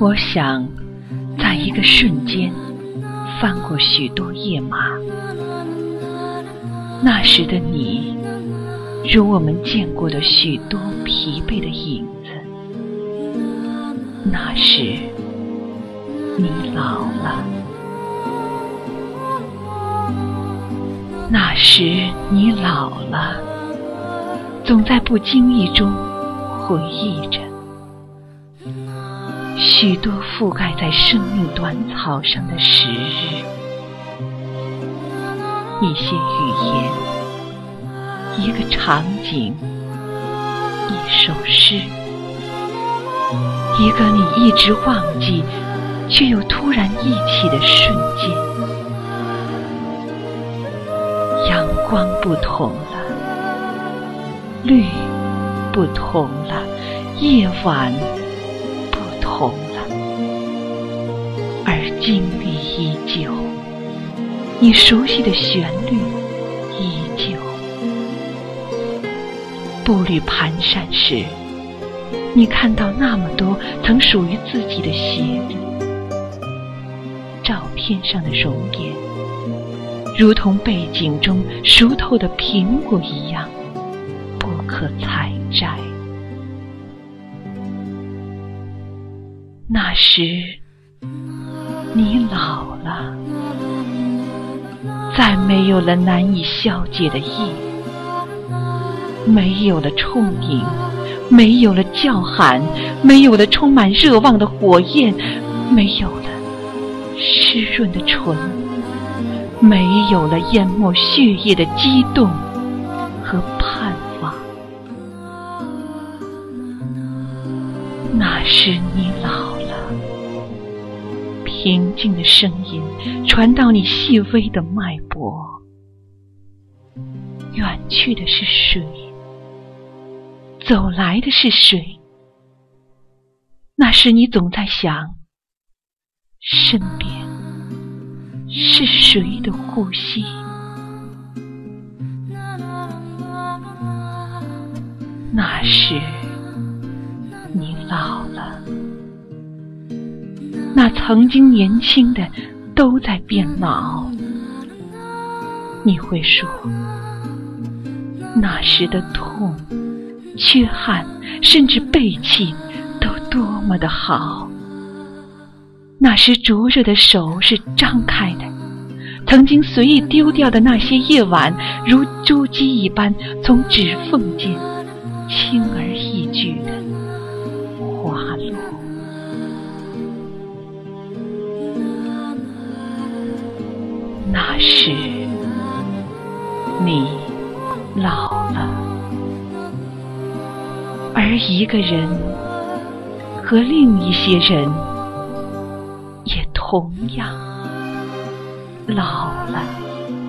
我想，在一个瞬间，翻过许多页码。那时的你，如我们见过的许多疲惫的影子。那时，你老了。那时，你老了，总在不经意中回忆着。许多覆盖在生命短草上的时日，一些语言，一个场景，一首诗，一个你一直忘记却又突然忆起的瞬间。光不同了，绿不同了，夜晚。不同了，而经历依旧，你熟悉的旋律依旧。步履蹒跚时，你看到那么多曾属于自己的鞋子。照片上的容颜，如同背景中熟透的苹果一样，不可采摘。那时，你老了，再没有了难以消解的意，没有了充盈，没有了叫喊，没有了充满热望的火焰，没有了湿润的唇，没有了淹没血液的激动和盼望。那时你老了。平静的声音传到你细微的脉搏。远去的是谁？走来的是谁？那时你总在想，身边是谁的呼吸？那时你老了。那曾经年轻的都在变老，你会说，那时的痛、缺憾，甚至背弃，都多么的好。那时灼热的手是张开的，曾经随意丢掉的那些夜晚，如珠玑一般从指缝间轻而易举的滑落。那时，你老了，而一个人和另一些人也同样老了。